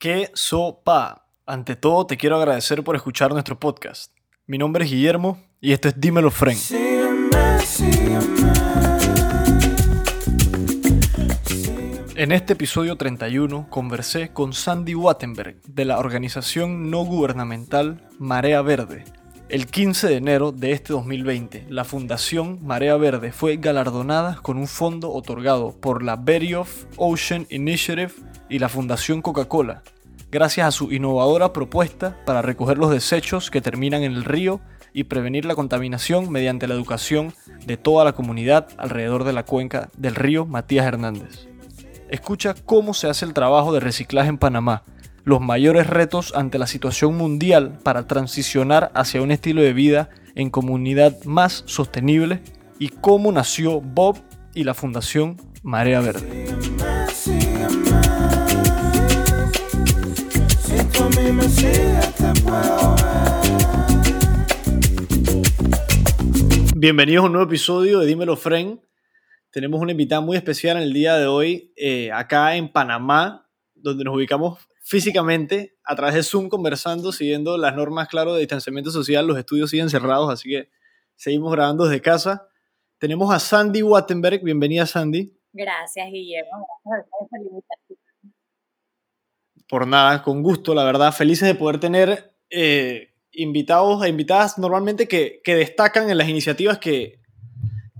¿Qué sopa? Ante todo, te quiero agradecer por escuchar nuestro podcast. Mi nombre es Guillermo y esto es Dímelo Fren. En este episodio 31 conversé con Sandy Wattenberg de la organización no gubernamental Marea Verde. El 15 de enero de este 2020, la Fundación Marea Verde fue galardonada con un fondo otorgado por la Berioff Ocean Initiative y la Fundación Coca-Cola, gracias a su innovadora propuesta para recoger los desechos que terminan en el río y prevenir la contaminación mediante la educación de toda la comunidad alrededor de la cuenca del río Matías Hernández. Escucha cómo se hace el trabajo de reciclaje en Panamá, los mayores retos ante la situación mundial para transicionar hacia un estilo de vida en comunidad más sostenible y cómo nació Bob y la Fundación Marea Verde. Bienvenidos a un nuevo episodio de Dímelo Fren. Tenemos una invitada muy especial en el día de hoy, eh, acá en Panamá, donde nos ubicamos físicamente a través de Zoom conversando, siguiendo las normas, claro, de distanciamiento social. Los estudios siguen cerrados, así que seguimos grabando desde casa. Tenemos a Sandy Wattenberg. Bienvenida, Sandy. Gracias, Guillermo. por nada, con gusto, la verdad. Felices de poder tener eh, invitados e invitadas normalmente que, que, destacan en las iniciativas que,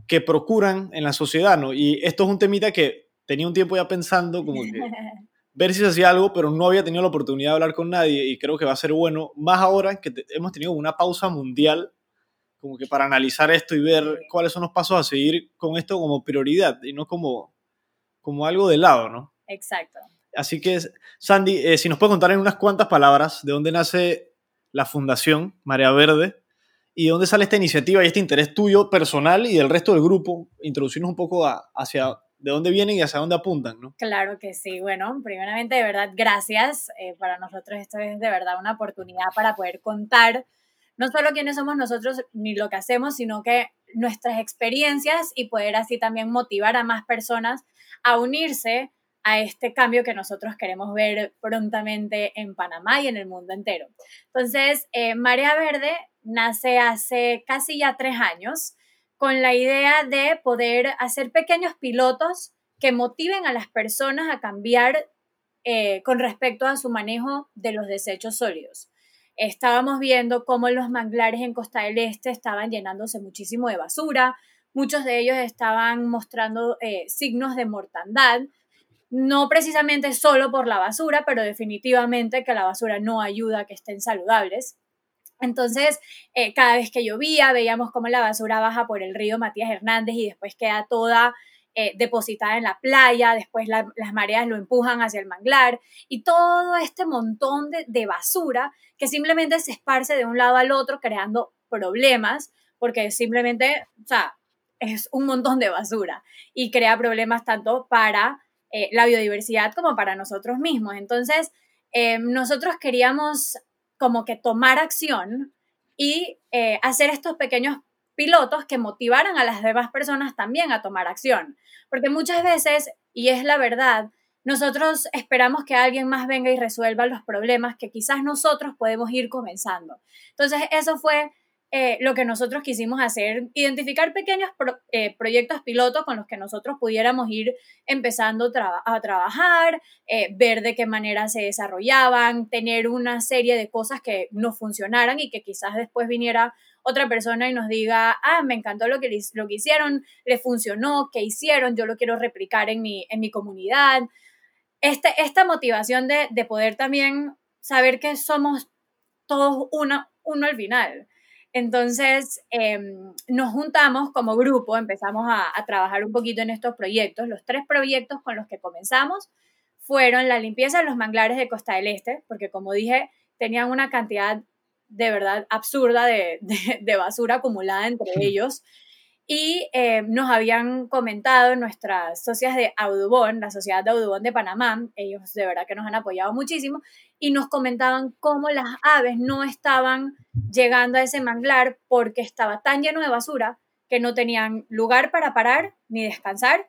que procuran en la sociedad, ¿no? Y esto es un temita que tenía un tiempo ya pensando, como que ver si se hacía algo, pero no había tenido la oportunidad de hablar con nadie y creo que va a ser bueno, más ahora que hemos tenido una pausa mundial, como que para analizar esto y ver cuáles son los pasos a seguir con esto como prioridad y no como, como algo de lado, ¿no? Exacto. Así que, Sandy, eh, si nos puede contar en unas cuantas palabras de dónde nace la Fundación Marea Verde y de dónde sale esta iniciativa y este interés tuyo personal y del resto del grupo, introducirnos un poco hacia de dónde vienen y hacia dónde apuntan, ¿no? Claro que sí. Bueno, primeramente, de verdad, gracias. Eh, para nosotros esto es de verdad una oportunidad para poder contar no solo quiénes somos nosotros ni lo que hacemos, sino que nuestras experiencias y poder así también motivar a más personas a unirse este cambio que nosotros queremos ver prontamente en Panamá y en el mundo entero. Entonces, eh, Marea Verde nace hace casi ya tres años con la idea de poder hacer pequeños pilotos que motiven a las personas a cambiar eh, con respecto a su manejo de los desechos sólidos. Estábamos viendo cómo los manglares en Costa del Este estaban llenándose muchísimo de basura, muchos de ellos estaban mostrando eh, signos de mortandad no precisamente solo por la basura, pero definitivamente que la basura no ayuda a que estén saludables. Entonces, eh, cada vez que llovía, veíamos cómo la basura baja por el río Matías Hernández y después queda toda eh, depositada en la playa, después las mareas lo empujan hacia el manglar y todo este montón de, de basura que simplemente se esparce de un lado al otro creando problemas, porque simplemente, o sea, es un montón de basura y crea problemas tanto para eh, la biodiversidad como para nosotros mismos. Entonces, eh, nosotros queríamos como que tomar acción y eh, hacer estos pequeños pilotos que motivaran a las demás personas también a tomar acción. Porque muchas veces, y es la verdad, nosotros esperamos que alguien más venga y resuelva los problemas que quizás nosotros podemos ir comenzando. Entonces, eso fue eh, lo que nosotros quisimos hacer, identificar pequeños eh, proyectos pilotos con los que nosotros pudiéramos ir empezando a trabajar, eh, ver de qué manera se desarrollaban, tener una serie de cosas que no funcionaran y que quizás después viniera otra persona y nos diga, ah, me encantó lo que, lo que hicieron, le funcionó, qué hicieron, yo lo quiero replicar en mi, en mi comunidad. Este, esta motivación de, de poder también saber que somos todos uno, uno al final entonces, em, nos juntamos como grupo, empezamos a, trabajar un poquito en estos proyectos. Los tres proyectos con los que comenzamos fueron la limpieza de los manglares de Costa del Este, porque como dije, tenían una cantidad de verdad absurda de, de basura acumulada entre ellos. Y eh, nos habían comentado nuestras socias de Audubon, la Sociedad de Audubon de Panamá, ellos de verdad que nos han apoyado muchísimo, y nos comentaban cómo las aves no estaban llegando a ese manglar porque estaba tan lleno de basura que no tenían lugar para parar ni descansar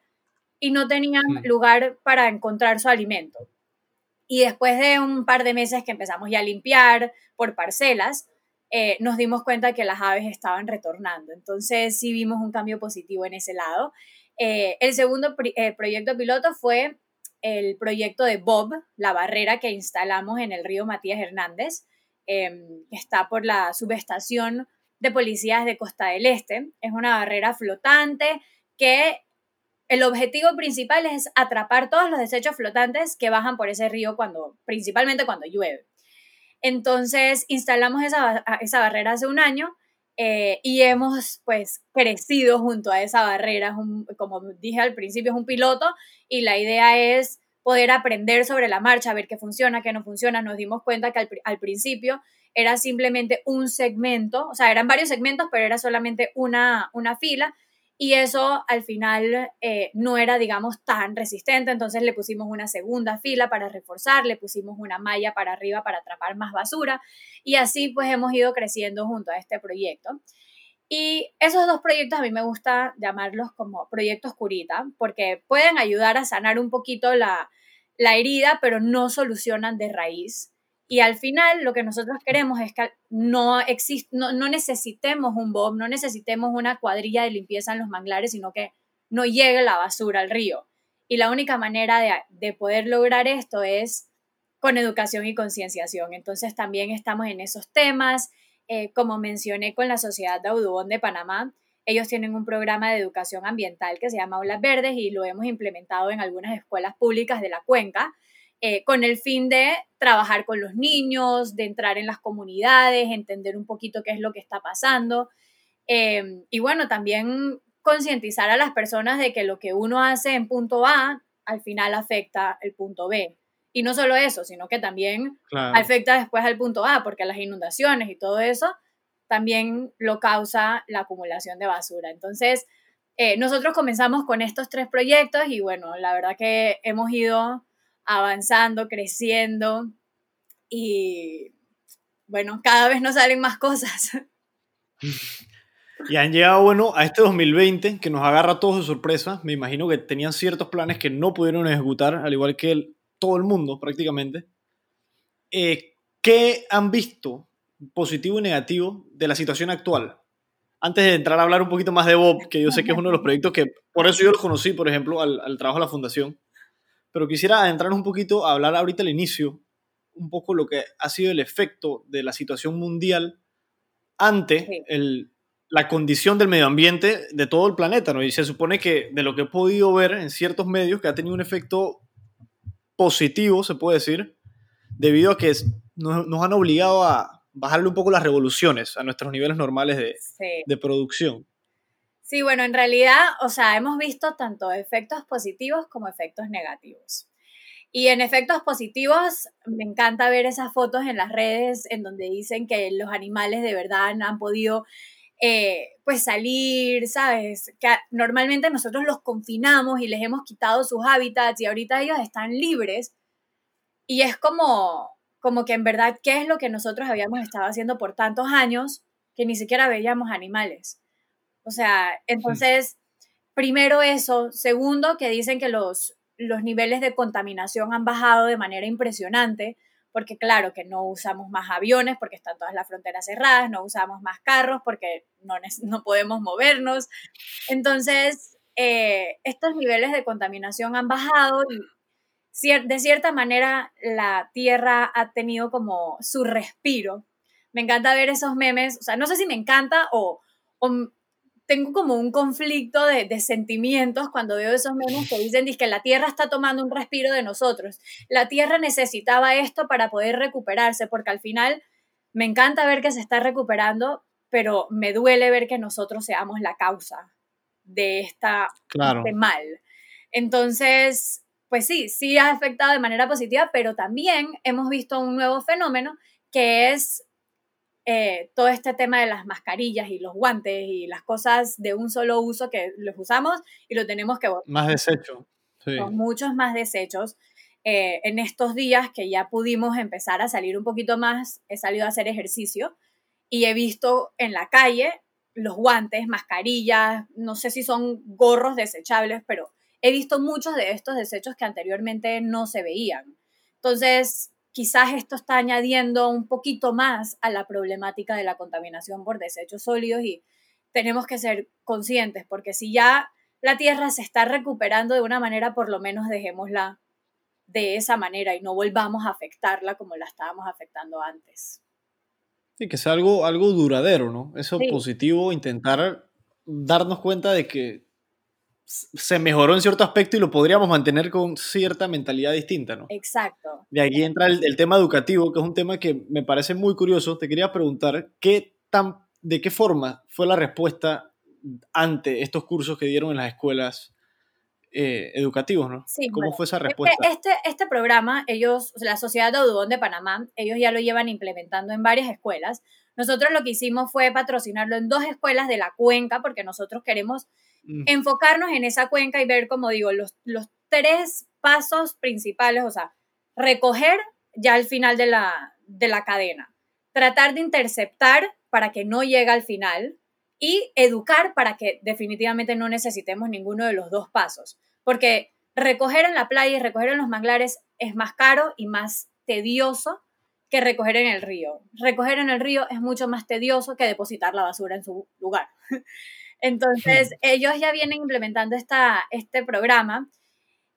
y no tenían lugar para encontrar su alimento. Y después de un par de meses que empezamos ya a limpiar por parcelas, eh, nos dimos cuenta que las aves estaban retornando. Entonces sí vimos un cambio positivo en ese lado. Eh, el segundo eh, proyecto piloto fue el proyecto de Bob, la barrera que instalamos en el río Matías Hernández, em, que está por la subestación de policías de Costa del Este. Es una barrera flotante que el objetivo principal es atrapar todos los desechos flotantes que bajan por ese río cuando, principalmente cuando llueve. Entonces instalamos esa, esa barrera hace un año eh, y hemos pues crecido junto a esa barrera. como dije al principio, es un piloto y la idea es poder aprender sobre la marcha, ver qué funciona, qué no funciona. Nos dimos cuenta que al, al principio era simplemente un segmento, o sea, eran varios segmentos, pero era solamente una, una fila y eso al final eh, no era, digamos, tan resistente, entonces le pusimos una segunda fila para reforzar, le pusimos una malla para arriba para atrapar más basura y así pues hemos ido creciendo junto a este proyecto. Y esos dos proyectos a mí me gusta llamarlos como proyectos curita, porque pueden ayudar a sanar un poquito la, la herida, pero no solucionan de raíz. Y al final lo que nosotros queremos es que no, no, no, necesitemos un bob, no necesitemos una cuadrilla de limpieza en los manglares, sino que no llegue la basura al río. Y la única manera de, de poder lograr esto es con educación y concienciación. Entonces también estamos en esos temas. Eh, como mencioné con la Sociedad de Audubon de Panamá, ellos tienen un programa de educación ambiental que se llama Aulas Verdes y lo hemos implementado en algunas escuelas públicas de la cuenca eh, con el fin de trabajar con los niños, de entrar en las comunidades, entender un poquito qué es lo que está pasando. Em, y bueno, también concientizar a las personas de que lo que uno hace en punto A al final afecta el punto B. Y no solo eso, sino que también afecta después al punto A, porque las inundaciones y todo eso también lo causa la acumulación de basura. Entonces, eh, nosotros comenzamos con estos tres proyectos y bueno, la verdad que hemos ido avanzando, creciendo y bueno, cada vez nos salen más cosas. Y han llegado, bueno, a este 2020 que nos agarra a todos de sorpresa. Me imagino que tenían ciertos planes que no pudieron ejecutar, al igual que todo el mundo prácticamente. Eh, ¿Qué han visto positivo y negativo de la situación actual? Antes de entrar a hablar un poquito más de Bob, que yo sé que es uno de los proyectos que, por eso yo lo conocí, por ejemplo, al, al trabajo de la fundación pero quisiera adentrar un poquito a hablar ahorita al inicio, un poco lo que ha sido el efecto de la situación mundial ante la condición del medio ambiente de todo el planeta, ¿no? Y se supone que de lo que he podido ver en ciertos medios, que ha tenido un efecto positivo, se puede decir, debido a que nos, han obligado a bajarle un poco las revoluciones a nuestros niveles normales de, de producción. Sí, bueno, en realidad, o sea, hemos visto tanto efectos positivos como efectos negativos. Y en efectos positivos, me encanta ver esas fotos en las redes en donde dicen que los animales de verdad han podido eh, pues salir, ¿sabes? Que normalmente nosotros los confinamos y les hemos quitado sus hábitats y ahorita ellos están libres. Y es como, como que en verdad, ¿qué es lo que nosotros habíamos estado haciendo por tantos años que ni siquiera veíamos animales? O sea, entonces, primero eso. Segundo, que dicen que los, los niveles de contaminación han bajado de manera impresionante, porque claro, que no usamos más aviones porque están todas las fronteras cerradas, no usamos más carros porque no, no podemos movernos. Entonces, eh, estos niveles de contaminación han bajado y de cierta manera la Tierra ha tenido como su respiro. Me encanta ver esos memes, o sea, no sé si me encanta o, o tengo como un conflicto de, sentimientos cuando veo esos memes que dicen que la Tierra está tomando un respiro de nosotros. La Tierra necesitaba esto para poder recuperarse, porque al final me encanta ver que se está recuperando, pero me duele ver que nosotros seamos la causa de esta, este mal. Entonces, pues sí, sí ha afectado de manera positiva, pero también hemos visto un nuevo fenómeno que es eh, todo este tema de las mascarillas y los guantes y las cosas de un solo uso que los usamos y lo tenemos que botar. Más desechos. Sí. Con muchos más desechos. Eh, en estos días que ya pudimos empezar a salir un poquito más, he salido a hacer ejercicio y he visto en la calle los guantes, mascarillas, no sé si son gorros desechables, pero he visto muchos de estos desechos que anteriormente no se veían. Entonces, quizás esto está añadiendo un poquito más a la problemática de la contaminación por desechos sólidos y tenemos que ser conscientes, porque si ya la Tierra se está recuperando de una manera, por lo menos dejémosla de esa manera y no volvamos a afectarla como la estábamos afectando antes. Sí, que sea algo, algo duradero, ¿no? Eso positivo, intentar darnos cuenta de que se mejoró en cierto aspecto y lo podríamos mantener con cierta mentalidad distinta, ¿no? Exacto. De aquí entra el, el, tema educativo, que es un tema que me parece muy curioso. Te quería preguntar, ¿qué tan, ¿de qué forma fue la respuesta ante estos cursos que dieron en las escuelas eh, educativos, ¿no? Sí, ¿Cómo fue esa respuesta? Este, este programa, ellos, la Sociedad de Audubon de Panamá, ellos ya lo llevan implementando en varias escuelas. Nosotros lo que hicimos fue patrocinarlo en dos escuelas de la cuenca, porque nosotros queremos enfocarnos en esa cuenca y ver, como digo, los, los tres pasos principales, o sea, recoger ya al final de la, de la cadena, tratar de interceptar para que no llegue al final, y educar para que definitivamente no necesitemos ninguno de los dos pasos, porque recoger en la playa y recoger en los manglares es más caro y más tedioso que recoger en el río. Recoger en el río es mucho más tedioso que depositar la basura en su lugar. Entonces, ellos ya vienen implementando esta, este programa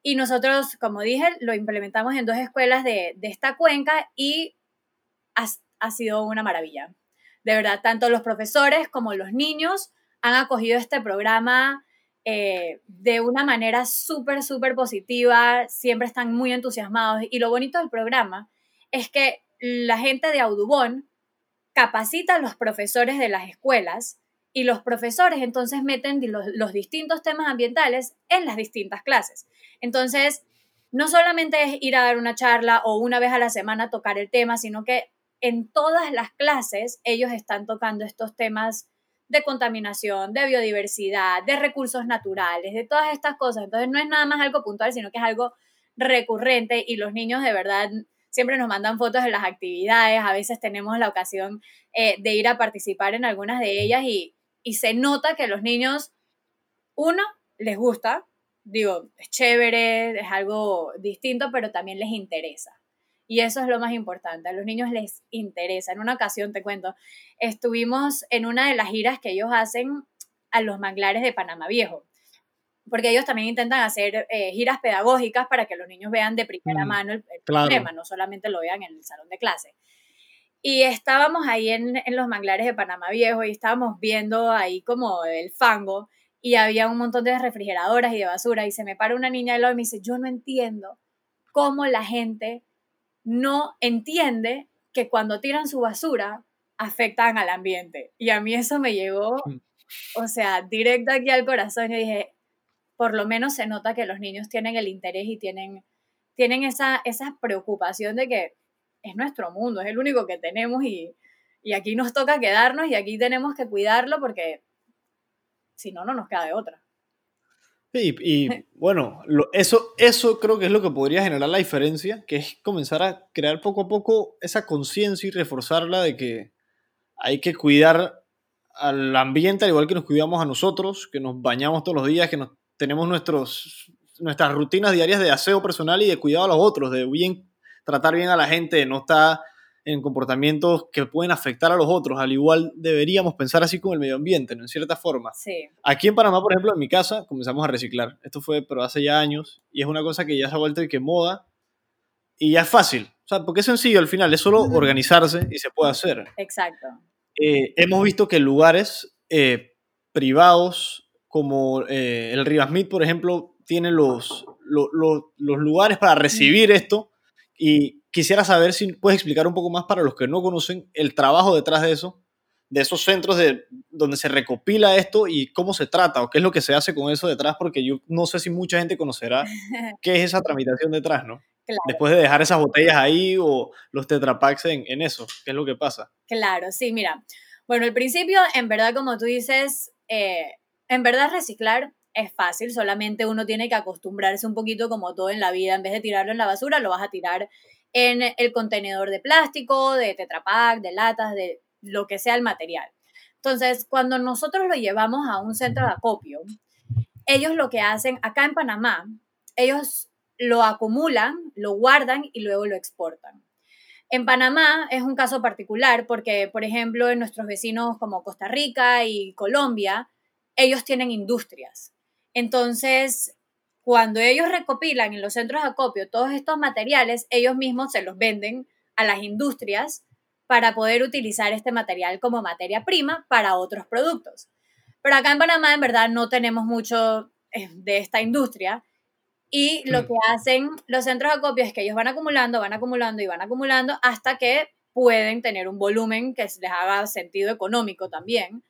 y nosotros, como dije, lo implementamos en dos escuelas de, esta cuenca y ha sido una maravilla. De verdad, tanto los profesores como los niños han acogido este programa eh, de una manera súper, súper positiva, siempre están muy entusiasmados. Y lo bonito del programa es que la gente de Audubon capacita a los profesores de las escuelas y los profesores entonces meten los, distintos temas ambientales en las distintas clases. Entonces, no solamente es ir a dar una charla o una vez a la semana tocar el tema, sino que en todas las clases ellos están tocando estos temas de contaminación, de biodiversidad, de recursos naturales, de todas estas cosas. Entonces no es nada más algo puntual, sino que es algo recurrente y los niños de verdad siempre nos mandan fotos de las actividades, a veces tenemos la ocasión eh, de ir a participar en algunas de ellas y, y se nota que los niños, uno, les gusta, digo, es chévere, es algo distinto, pero también les interesa. Y eso es lo más importante, a los niños les interesa. En una ocasión, te cuento, estuvimos en una de las giras que ellos hacen a los manglares de Panamá Viejo, porque ellos también intentan hacer eh, giras pedagógicas para que los niños vean de primera mm, mano el, problema, no solamente lo vean en el salón de clase. Y estábamos ahí en, en los manglares de Panamá Viejo y estábamos viendo ahí como el fango y había un montón de refrigeradoras y de basura y se me para una niña de lado y me dice, yo no entiendo cómo la gente no entiende que cuando tiran su basura afectan al ambiente. Y a mí eso me llegó, mm. o sea, directo aquí al corazón. Y dije, por lo menos se nota que los niños tienen el interés y tienen, tienen esa, esa preocupación de que es nuestro mundo, es el único que tenemos y, y aquí nos toca quedarnos y aquí tenemos que cuidarlo porque si no, no nos queda de otra. Y, bueno, eso, eso creo que es lo que podría generar la diferencia, que es comenzar a crear poco a poco esa conciencia y reforzarla de que hay que cuidar al ambiente al igual que nos cuidamos a nosotros, que nos bañamos todos los días, que nos, tenemos nuestros, nuestras rutinas diarias de aseo personal y de cuidado a los otros, de bien tratar bien a la gente, no está en comportamientos que pueden afectar a los otros. Al igual deberíamos pensar así con el medio ambiente, ¿no? En cierta forma. Sí. Aquí en Panamá, por ejemplo, en mi casa, comenzamos a reciclar. Esto fue, pero hace ya años, y es una cosa que ya se ha vuelto y que moda, y ya es fácil. O sea, porque es sencillo al final, es solo organizarse y se puede hacer. Exacto. Eh, hemos visto que lugares eh, privados, como eh, el Rivas por ejemplo, tienen los, los, los lugares para recibir esto y quisiera saber si puedes explicar un poco más para los que no conocen el trabajo detrás de eso, de esos centros de, donde se recopila esto y cómo se trata o qué es lo que se hace con eso detrás, porque yo no sé si mucha gente conocerá qué es esa tramitación detrás, ¿no? Después de dejar esas botellas ahí o los tetrapacks en, en eso, ¿qué es lo que pasa? Claro, sí, mira. Bueno, al principio, en verdad, como tú dices, eh, en verdad reciclar es fácil, solamente uno tiene que acostumbrarse un poquito como todo en la vida, en vez de tirarlo en la basura, lo vas a tirar en el contenedor de plástico, de tetrapack, de latas, de lo que sea el material. Entonces, cuando nosotros lo llevamos a un centro de acopio, ellos lo que hacen acá en Panamá, ellos lo acumulan, lo guardan y luego lo exportan. En Panamá es un caso particular porque, por ejemplo, en nuestros vecinos como Costa Rica y Colombia, ellos tienen industrias. Entonces, cuando ellos recopilan en los centros de acopio todos estos materiales, ellos mismos se los venden a las industrias para poder utilizar este material como materia prima para otros productos. Pero acá en Panamá, en verdad, no tenemos mucho eh, de esta industria. Y lo mm. que hacen los centros de acopio es que ellos van acumulando, van acumulando y van acumulando hasta que pueden tener un volumen que les haga sentido económico también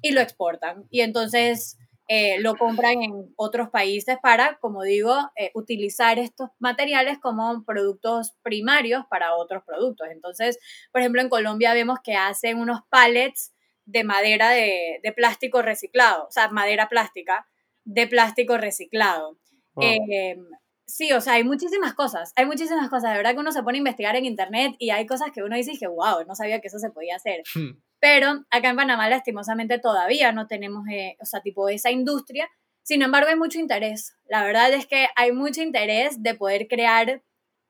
y lo exportan. Y entonces eh, lo compran en otros países para, como digo, eh, utilizar estos materiales como productos primarios para otros productos. Entonces, por ejemplo, en Colombia vemos que hacen unos pallets de madera de, plástico reciclado, o sea, madera plástica de plástico reciclado. Em, sí, o sea, hay muchísimas cosas, hay muchísimas cosas. De verdad que uno se pone a investigar en internet y hay cosas que uno dice que, wow, no sabía que eso se podía hacer. Hmm. Pero acá en Panamá, lastimosamente, todavía no tenemos, eh, o sea, tipo esa industria. Sin embargo, hay mucho interés. La verdad es que hay mucho interés de poder crear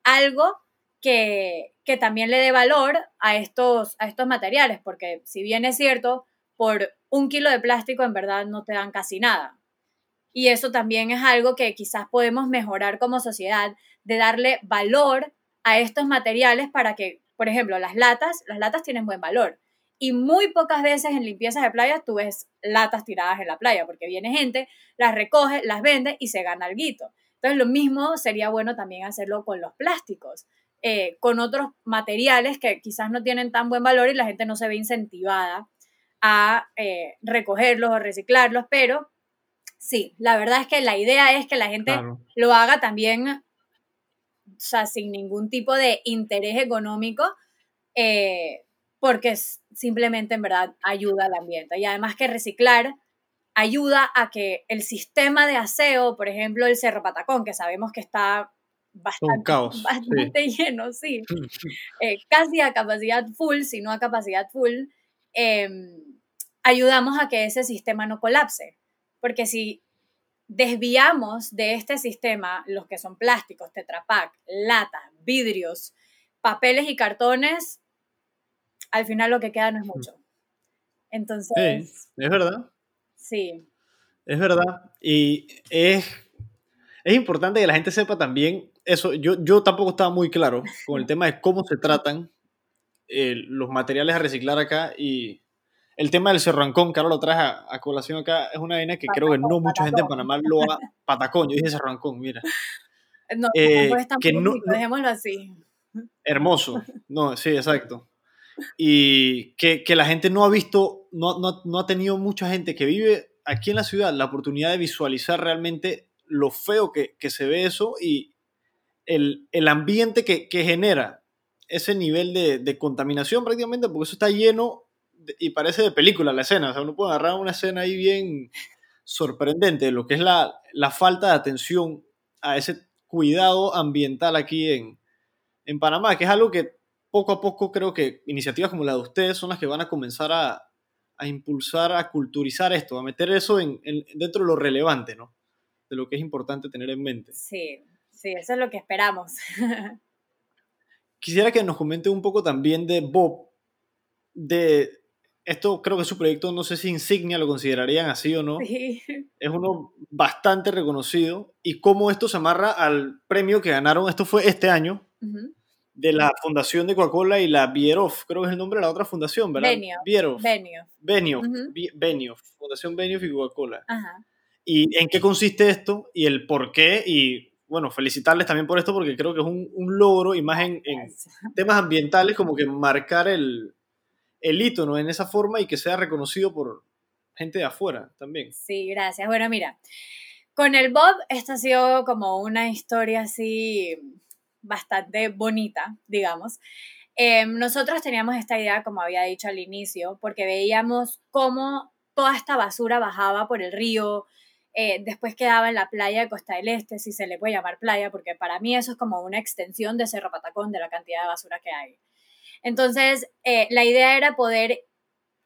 algo que, que también le dé valor a estos, a estos materiales, porque si bien es cierto, por un kilo de plástico en verdad no te dan casi nada. Y eso también es algo que quizás podemos mejorar como sociedad, de darle valor a estos materiales para que, por ejemplo, las latas, las latas tienen buen valor, y muy pocas veces en limpiezas de playa tú ves latas tiradas en la playa, porque viene gente, las recoge, las vende y se gana algo. Entonces lo mismo sería bueno también hacerlo con los plásticos, eh, con otros materiales que quizás no tienen tan buen valor y la gente no se ve incentivada a eh, recogerlos o reciclarlos, pero sí, la verdad es que la idea es que la gente lo haga también, o sea, sin ningún tipo de interés económico, eh, porque simplemente en verdad ayuda al ambiente. Y además que reciclar ayuda a que el sistema de aseo, por ejemplo, el Cerro Patacón, que sabemos que está bastante, bastante lleno, sí, eh, casi a capacidad full, si no a capacidad full, em, ayudamos a que ese sistema no colapse. Porque si desviamos de este sistema los que son plásticos, tetrapack, latas, vidrios, papeles y cartones, al final lo que queda no es mucho. Entonces... Sí, es verdad. Sí. Es verdad. Y es, es importante que la gente sepa también eso. Yo, yo tampoco estaba muy claro con el tema de cómo se tratan eh, los materiales a reciclar acá y el tema del cerrancón, que ahora lo traje a, colación acá, es una vaina que creo que no mucha gente en Panamá lo ha... Patacón, yo dije cerrancón, mira. No, eh, que no, dejémoslo así. Hermoso, no, sí, exacto y que, que, la gente no ha visto, no, no, no, ha tenido mucha gente que vive aquí en la ciudad la oportunidad de visualizar realmente lo feo que, que se ve eso y el, el ambiente que, que, genera ese nivel de, de, contaminación prácticamente, porque eso está lleno y parece de película la escena, o sea, uno puede agarrar una escena ahí bien sorprendente de lo que es la, la falta de atención a ese cuidado ambiental aquí en, en Panamá, que es algo que poco a poco creo que iniciativas como la de ustedes son las que van a comenzar a, impulsar, a culturizar esto, a meter eso en, dentro de lo relevante, ¿no? De lo que es importante tener en mente. Sí, sí, eso es lo que esperamos. Quisiera que nos comente un poco también de Bob, de esto creo que su proyecto, no sé si insignia lo considerarían así o no. Sí. Es uno bastante reconocido. Y cómo esto se amarra al premio que ganaron, esto fue este año, de la fundación de Coca-Cola y la Bierhoff, creo que es el nombre de la otra fundación, ¿verdad? Benioff. Benioff. Benioff. Fundación Benioff y Coca-Cola. ¿Y en qué consiste esto y el por qué? Y bueno, felicitarles también por esto porque creo que es un, un logro y más en, en, temas ambientales como que marcar el, el hito, ¿no? En esa forma y que sea reconocido por gente de afuera también. Sí, gracias. Bueno, mira, con el Bob esto ha sido como una historia así bastante bonita, digamos. Em, nosotros teníamos esta idea, como había dicho al inicio, porque veíamos cómo toda esta basura bajaba por el río, eh, después quedaba en la playa de Costa del Este, si se le puede llamar playa, porque para mí eso es como una extensión de Cerro Patacón, de la cantidad de basura que hay. Entonces, eh, la idea era poder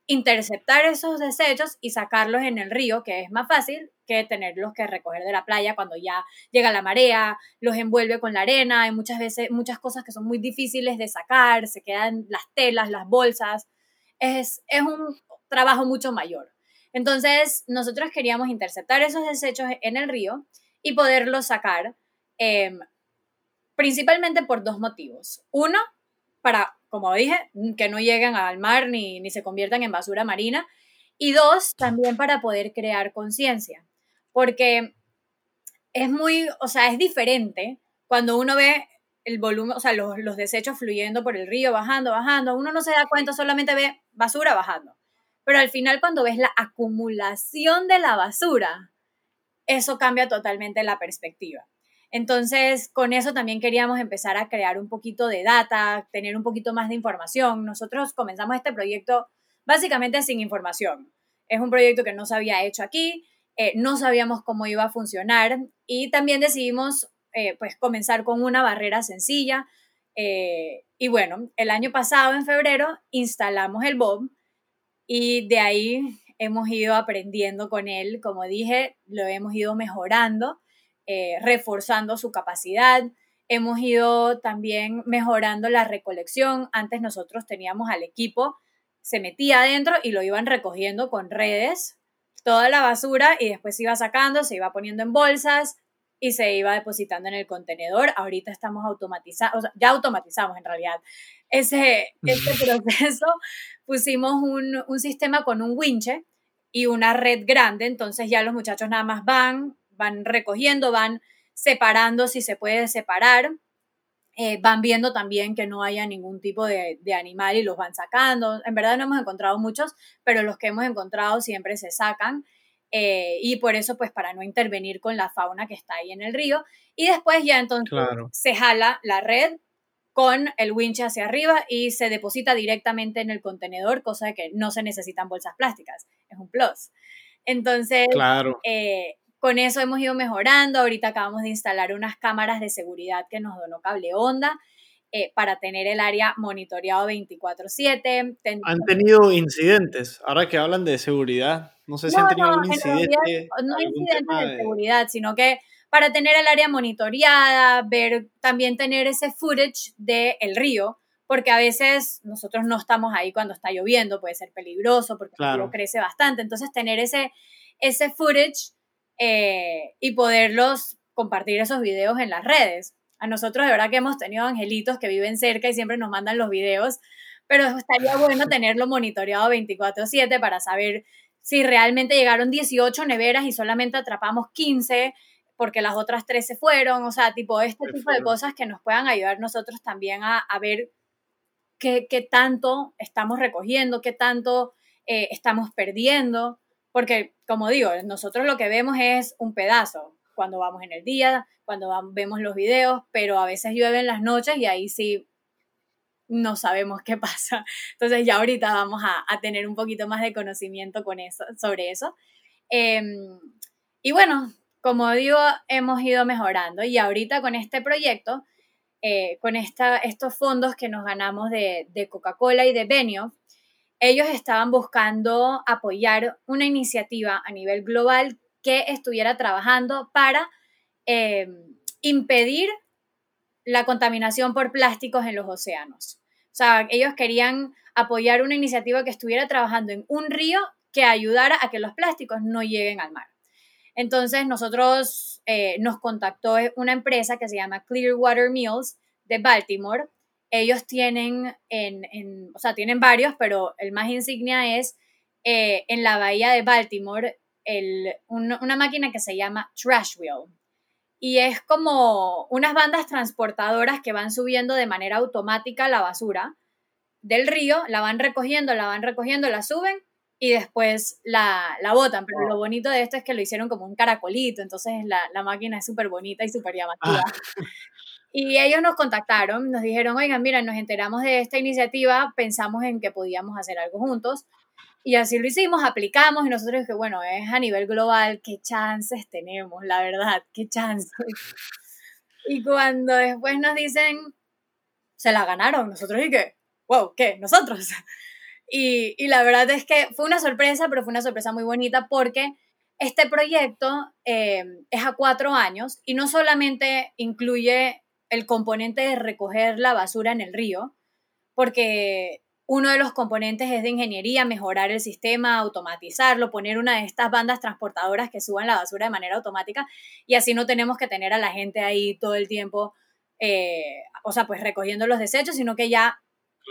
interceptar esos desechos y sacarlos en el río, que es más fácil que tenerlos que recoger de la playa cuando ya llega la marea, los envuelve con la arena, hay muchas veces muchas cosas que son muy difíciles de sacar, se quedan las telas, las bolsas, es, es un trabajo mucho mayor. Entonces, nosotros queríamos interceptar esos desechos en el río y poderlos sacar, em, principalmente por dos motivos. Uno, para como dije, que no lleguen al mar ni, ni se conviertan en basura marina. Y dos, también para poder crear conciencia, porque es muy, o sea, es diferente cuando uno ve el volumen, o sea, los, los, desechos fluyendo por el río, bajando, bajando, uno no se da cuenta, solamente ve basura bajando. Pero al final cuando ves la acumulación de la basura, eso cambia totalmente la perspectiva. Entonces, con eso también queríamos empezar a crear un poquito de data, tener un poquito más de información. Nosotros comenzamos este proyecto básicamente sin información. Es un proyecto que no se había hecho aquí, eh, no sabíamos cómo iba a funcionar y también decidimos eh, pues comenzar con una barrera sencilla. Eh, y bueno, el año pasado, en febrero, instalamos el Bob y de ahí hemos ido aprendiendo con él. Como dije, lo hemos ido mejorando eh, reforzando su capacidad. Hemos ido también mejorando la recolección. Antes nosotros teníamos al equipo, se metía adentro y lo iban recogiendo con redes, toda la basura y después se iba sacando, se iba poniendo en bolsas y se iba depositando en el contenedor. Ahorita estamos automatizados, ya automatizamos en realidad ese, ese proceso. Pusimos un, un sistema con un winche y una red grande, entonces ya los muchachos nada más van, van recogiendo, van separando si se puede separar, eh, van viendo también que no haya ningún tipo de, animal y los van sacando. En verdad no hemos encontrado muchos, pero los que hemos encontrado siempre se sacan. Eh, y por eso, pues para no intervenir con la fauna que está ahí en el río. Y después ya entonces se jala la red con el winch hacia arriba y se deposita directamente en el contenedor, cosa de que no se necesitan bolsas plásticas. Es un plus. Entonces, claro. Eh, con eso hemos ido mejorando. Ahorita acabamos de instalar unas cámaras de seguridad que nos donó Cable Onda eh, para tener el área monitoreado 24/7. ¿Han tenido incidentes? Ahora que hablan de seguridad, no sé si han tenido algún incidente. no incidentes de, seguridad, sino que para tener el área monitoreada, ver, también tener ese footage del el río, porque a veces nosotros no estamos ahí cuando está lloviendo, puede ser peligroso porque el río crece bastante. Entonces, tener ese, ese footage eh, y poderlos compartir esos videos en las redes. A nosotros de verdad que hemos tenido angelitos que viven cerca y siempre nos mandan los videos, pero estaría bueno tenerlo monitoreado 24/7 para saber si realmente llegaron 18 neveras y solamente atrapamos 15 porque las otras 13 fueron, o sea, tipo este tipo de cosas que nos puedan ayudar nosotros también a, ver qué, qué, tanto estamos recogiendo, qué tanto eh, estamos perdiendo porque, como digo, nosotros lo que vemos es un pedazo cuando vamos en el día, cuando vemos los videos, pero a veces llueve en las noches y ahí sí no sabemos qué pasa. Entonces ya ahorita vamos a, tener un poquito más de conocimiento con eso, sobre eso. Em, y bueno, como digo, hemos ido mejorando y ahorita con este proyecto, eh, con esta, estos fondos que nos ganamos de, de Coca-Cola y de Benio, ellos estaban buscando apoyar una iniciativa a nivel global que estuviera trabajando para eh, impedir la contaminación por plásticos en los océanos. O sea, ellos querían apoyar una iniciativa que estuviera trabajando en un río que ayudara a que los plásticos no lleguen al mar. Entonces nosotros eh, nos contactó una empresa que se llama Clearwater Mills de Baltimore ellos tienen, en, o sea, tienen varios, pero el más insignia es eh, en la bahía de Baltimore el, una máquina que se llama Trash Wheel. Y es como unas bandas transportadoras que van subiendo de manera automática la basura del río, la van recogiendo, la van recogiendo, la suben y después la, la botan. Pero lo bonito de esto es que lo hicieron como un caracolito, entonces la, la máquina es súper bonita y súper llamativa. Ah. Y ellos nos contactaron, nos dijeron, oigan, mira, nos enteramos de esta iniciativa, pensamos en que podíamos hacer algo juntos. Y así lo hicimos, aplicamos y nosotros que bueno, es a nivel global, qué chances tenemos, la verdad, qué chances. Y cuando después nos dicen, se la ganaron, nosotros y que, wow, ¿qué? ¿Nosotros? Y, y, la verdad es que fue una sorpresa, pero fue una sorpresa muy bonita porque este proyecto eh, es a cuatro años y no solamente incluye el componente de recoger la basura en el río, porque uno de los componentes es de ingeniería, mejorar el sistema, automatizarlo, poner una de estas bandas transportadoras que suban la basura de manera automática y así no tenemos que tener a la gente ahí todo el tiempo, eh, o sea, pues recogiendo los desechos, sino que ya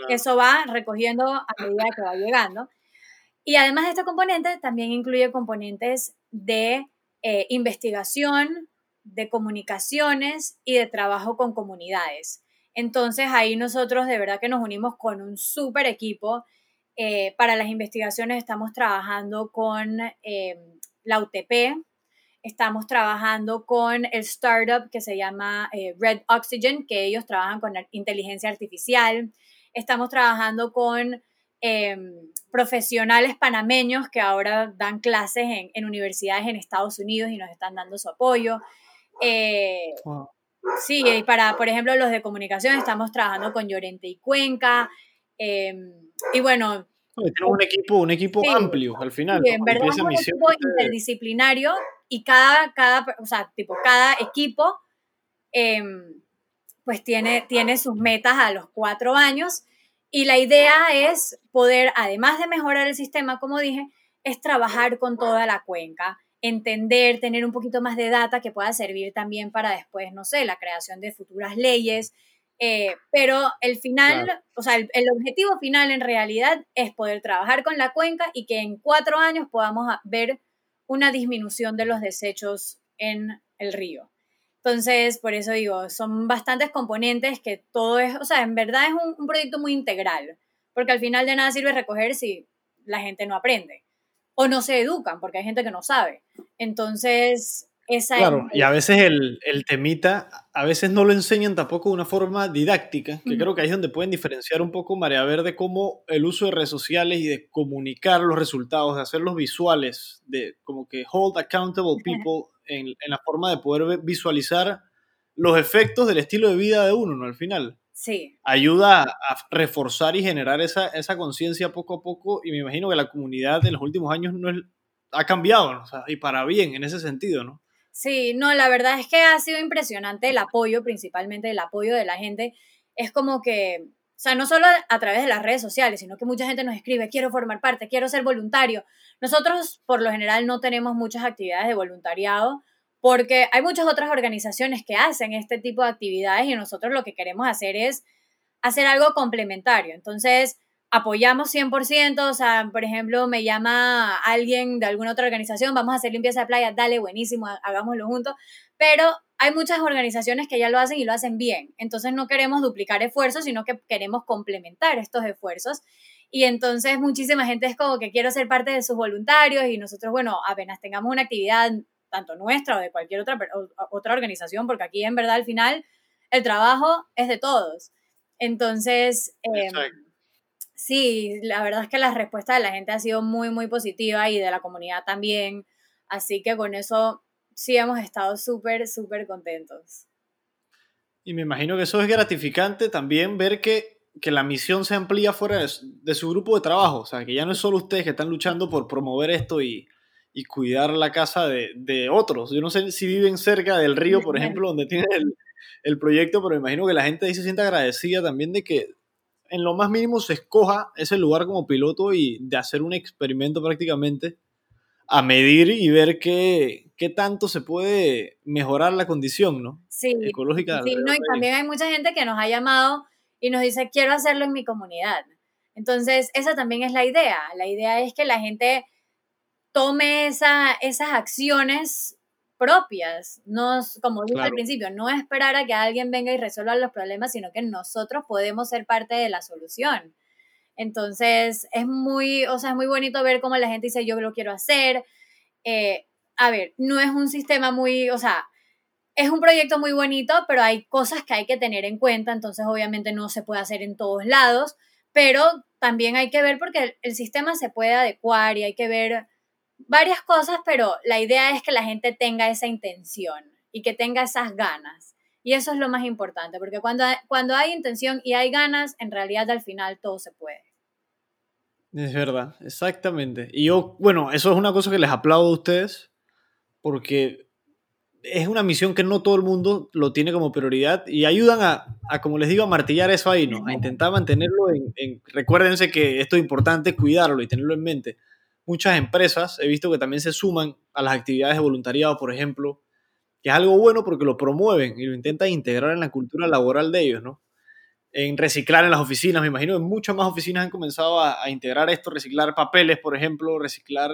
eso va recogiendo a medida que va llegando. Y además de este componente, también incluye componentes de eh, investigación, de comunicaciones y de trabajo con comunidades. Entonces ahí nosotros de verdad que nos unimos con un súper equipo. Eh, para las investigaciones estamos trabajando con eh, la UTP, estamos trabajando con el startup que se llama eh, Red Oxygen, que ellos trabajan con inteligencia artificial. Estamos trabajando con profesionales panameños que ahora dan clases en, universidades en Estados Unidos y nos están dando su apoyo. Sí, y para, por ejemplo, los de comunicación estamos trabajando con Llorente y Cuenca. Em, y bueno. Tenemos un equipo, un equipo amplio al final. Sí, en verdad es un equipo interdisciplinario y cada, cada, o sea, tipo, cada equipo em, pues tiene, tiene sus metas a los cuatro años y la idea es poder, además de mejorar el sistema, como dije, es trabajar con toda la cuenca entender, tener un poquito más de data que pueda servir también para después, no sé, la creación de futuras leyes. Eh, pero el final, o sea, el, objetivo final en realidad es poder trabajar con la cuenca y que en cuatro años podamos ver una disminución de los desechos en el río. Entonces, por eso digo, son bastantes componentes que todo es, o sea, en verdad es un proyecto muy integral, porque al final de nada sirve recoger si la gente no aprende o no se educan, porque hay gente que no sabe. Entonces, esa claro, y a veces el, el, temita, a veces no lo enseñan tampoco de una forma didáctica, que creo que ahí es donde pueden diferenciar un poco Marea Verde cómo el uso de redes sociales y de comunicar los resultados, de hacerlos visuales, de como que hold accountable people en, en la forma de poder visualizar los efectos del estilo de vida de uno, ¿no? Al final. Sí. Ayuda a reforzar y generar esa, esa conciencia poco a poco y me imagino que la comunidad en los últimos años no ha cambiado, y para bien en ese sentido, ¿no? Sí, no, la verdad es que ha sido impresionante el apoyo, principalmente el apoyo de la gente. Es como que, o sea, no solo a través de las redes sociales, sino que mucha gente nos escribe, quiero formar parte, quiero ser voluntario. Nosotros, por lo general, no tenemos muchas actividades de voluntariado, porque hay muchas otras organizaciones que hacen este tipo de actividades y nosotros lo que queremos hacer es hacer algo complementario. Entonces, apoyamos 100%, o sea, por ejemplo, me llama alguien de alguna otra organización, vamos a hacer limpieza de playa, dale, buenísimo, hagámoslo juntos, pero hay muchas organizaciones que ya lo hacen y lo hacen bien, entonces no queremos duplicar esfuerzos, sino que queremos complementar estos esfuerzos. Y entonces muchísima gente es como que quiero ser parte de sus voluntarios y nosotros, bueno, apenas tengamos una actividad tanto nuestra o de cualquier otra, otra organización, porque aquí en verdad al final el trabajo es de todos. Entonces, em, sí, la verdad es que la respuesta de la gente ha sido muy, muy positiva y de la comunidad también. Así que con eso sí hemos estado súper, súper contentos. Y me imagino que eso es gratificante también ver que, que la misión se amplía fuera de, de, su grupo de trabajo. O sea, que ya no es solo ustedes que están luchando por promover esto y, y cuidar la casa de, de, otros. Yo no sé si viven cerca del río, por ejemplo, donde tienen el, el, proyecto, pero me imagino que la gente ahí se siente agradecida también de que en lo más mínimo se escoja ese lugar como piloto y de hacer un experimento prácticamente a medir y ver qué, qué tanto se puede mejorar la condición ¿no? sí, ecológica. Sí, no, y también hay mucha gente que nos ha llamado y nos dice, quiero hacerlo en mi comunidad. Entonces, esa también es la idea. La idea es que la gente tome esa, esas acciones propias, no, como dije al principio, no esperar a que alguien venga y resuelva los problemas, sino que nosotros podemos ser parte de la solución. Entonces, es muy, o sea, es muy bonito ver cómo la gente dice, yo lo quiero hacer. Eh, a ver, no es un sistema muy, o sea, es un proyecto muy bonito, pero hay cosas que hay que tener en cuenta, entonces obviamente no se puede hacer en todos lados, pero también hay que ver porque el sistema se puede adecuar y hay que ver varias cosas, pero la idea es que la gente tenga esa intención y que tenga esas ganas. Y eso es lo más importante, porque cuando, cuando hay intención y hay ganas, en realidad al final todo se puede. Es verdad, exactamente. Y yo, bueno, eso es una cosa que les aplaudo a ustedes, porque es una misión que no todo el mundo lo tiene como prioridad y ayudan a, como les digo, a martillar eso ahí, ¿no? A intentar mantenerlo en, en, Recuérdense que esto es importante cuidarlo y tenerlo en mente. Muchas empresas he visto que también se suman a las actividades de voluntariado, por ejemplo, que es algo bueno porque lo promueven y lo intentan integrar en la cultura laboral de ellos, ¿no? En reciclar en las oficinas, me imagino que muchas más oficinas han comenzado a, a integrar esto, reciclar papeles, por ejemplo, reciclar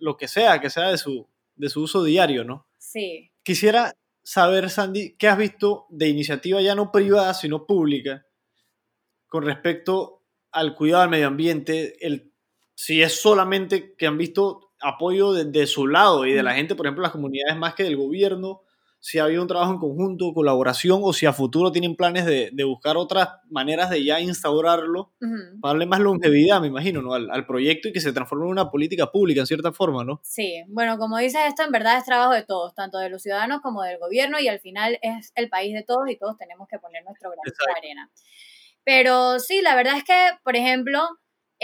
lo que sea, que sea de su, de su uso diario, ¿no? Sí. Quisiera saber, Sandy, ¿qué has visto de iniciativa ya no privada, sino pública, con respecto al cuidado del medio ambiente? El, si es solamente que han visto apoyo de, su lado y de la gente, por ejemplo, las comunidades más que del gobierno, si ha habido un trabajo en conjunto, colaboración, o si a futuro tienen planes de, buscar otras maneras de ya instaurarlo para darle más longevidad, me imagino, ¿no? Al, proyecto y que se transforme en una política pública en cierta forma, ¿no? Sí, bueno, como dices, esto en verdad es trabajo de todos, tanto de los ciudadanos como del gobierno, y al final es el país de todos y todos tenemos que poner nuestro granito de arena. Pero sí, la verdad es que, por ejemplo,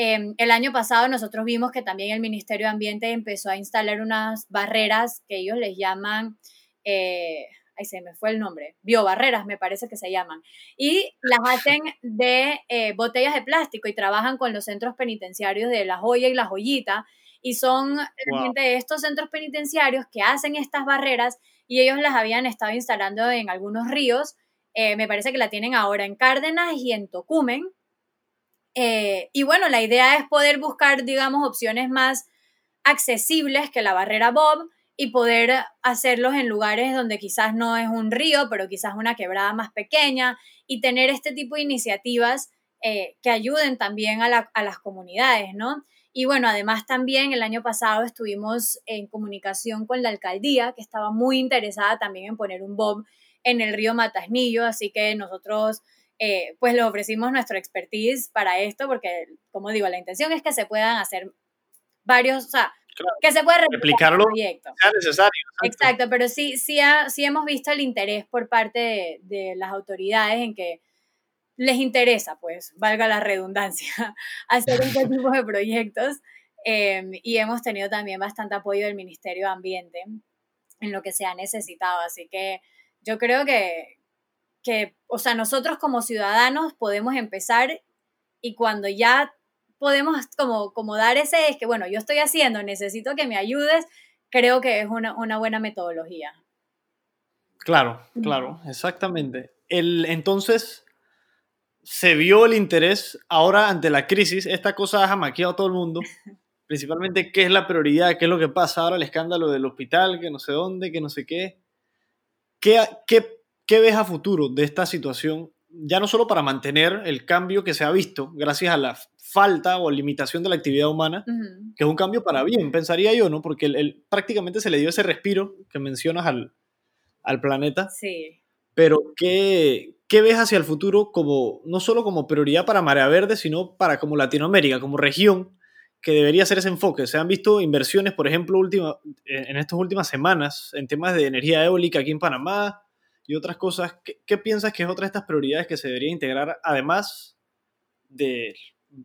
em, el año pasado nosotros vimos que también el Ministerio de Ambiente empezó a instalar unas barreras que ellos les llaman eh, ahí se me fue el nombre, biobarreras me parece que se llaman, y las hacen de eh, botellas de plástico y trabajan con los centros penitenciarios de La Joya y La Joyita, y son realmente estos centros penitenciarios que hacen estas barreras y ellos las habían estado instalando en algunos ríos, eh, me parece que la tienen ahora en Cárdenas y en Tocumen, eh, y bueno, la idea es poder buscar, digamos, opciones más accesibles que la barrera Bob, y poder hacerlos en lugares donde quizás no es un río, pero quizás una quebrada más pequeña y tener este tipo de iniciativas eh, que ayuden también a, las comunidades, ¿no? Y bueno, además también el año pasado estuvimos en comunicación con la alcaldía, que estaba muy interesada también en poner un bob en el río Matasnillo, así que nosotros eh, pues le ofrecimos nuestro expertise para esto, porque como digo, la intención es que se puedan hacer varios, o sea, que se puede replicarlo proyecto. sea necesario. Exacto. pero sí, sí, sí hemos visto el interés por parte de, las autoridades en que les interesa, pues, valga la redundancia, hacer este tipo de proyectos. Em, y hemos tenido también bastante apoyo del Ministerio de Ambiente en lo que se ha necesitado. Así que yo creo que, que, o sea, nosotros como ciudadanos podemos empezar y cuando ya podemos como, como dar ese, es que bueno, yo estoy haciendo, necesito que me ayudes, creo que es una, una buena metodología. Claro, claro, exactamente. El, entonces, se vio el interés ahora ante la crisis, esta cosa ha jamaqueado a todo el mundo, principalmente qué es la prioridad, qué es lo que pasa ahora, el escándalo del hospital, que no sé dónde, que no sé qué. ¿Qué, qué, qué ves a futuro de esta situación? Ya no solo para mantener el cambio que se ha visto gracias a la falta o limitación de la actividad humana, que es un cambio para bien, pensaría yo, ¿no? Porque él, prácticamente se le dio ese respiro que mencionas al, al planeta. Sí. Pero ¿qué, ¿qué, ves hacia el futuro como, no solo como prioridad para Marea Verde, sino para como Latinoamérica, como región, que debería ser ese enfoque? Se han visto inversiones, por ejemplo, última, en estas últimas semanas en temas de energía eólica aquí en Panamá y otras cosas. ¿Qué, qué piensas que es otra de estas prioridades que se debería integrar, además de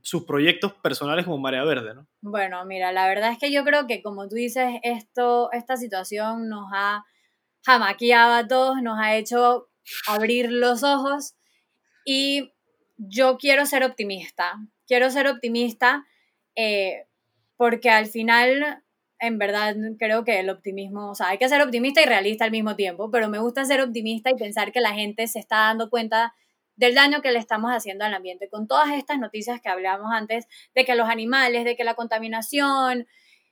sus proyectos personales como Marea Verde, ¿no? Bueno, mira, la verdad es que yo creo que como tú dices, esto, esta situación nos ha jamaqueado a todos, nos ha hecho abrir los ojos y yo quiero ser optimista, quiero ser optimista eh, porque al final, en verdad, creo que el optimismo, o sea, hay que ser optimista y realista al mismo tiempo, pero me gusta ser optimista y pensar que la gente se está dando cuenta del daño que le estamos haciendo al ambiente. Con todas estas noticias que hablábamos antes, de que los animales, de que la contaminación,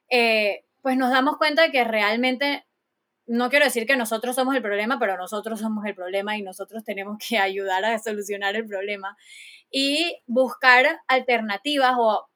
eh, pues nos damos cuenta de que realmente, no quiero decir que nosotros somos el problema, pero nosotros somos el problema y nosotros tenemos que ayudar a solucionar el problema y buscar alternativas o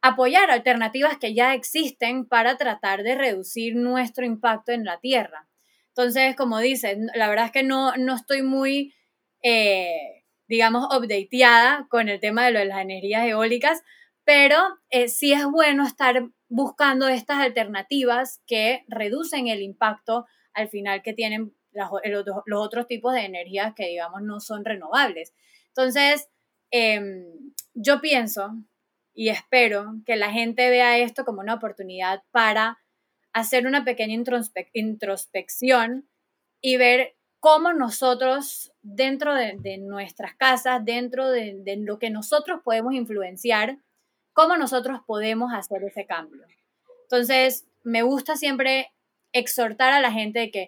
apoyar alternativas que ya existen para tratar de reducir nuestro impacto en la Tierra. Entonces, como dices, la verdad es que no, no estoy muy... Eh, digamos, updateada con el tema de, las energías eólicas, pero eh, sí es bueno estar buscando estas alternativas que reducen el impacto al final que tienen los otros tipos de energías que, digamos, no son renovables. Entonces, em, yo pienso, y espero que la gente vea esto como una oportunidad para hacer una pequeña introspección y ver cómo nosotros dentro de, nuestras casas, dentro de, lo que nosotros podemos influenciar, cómo nosotros podemos hacer ese cambio. Entonces, me gusta siempre exhortar a la gente de que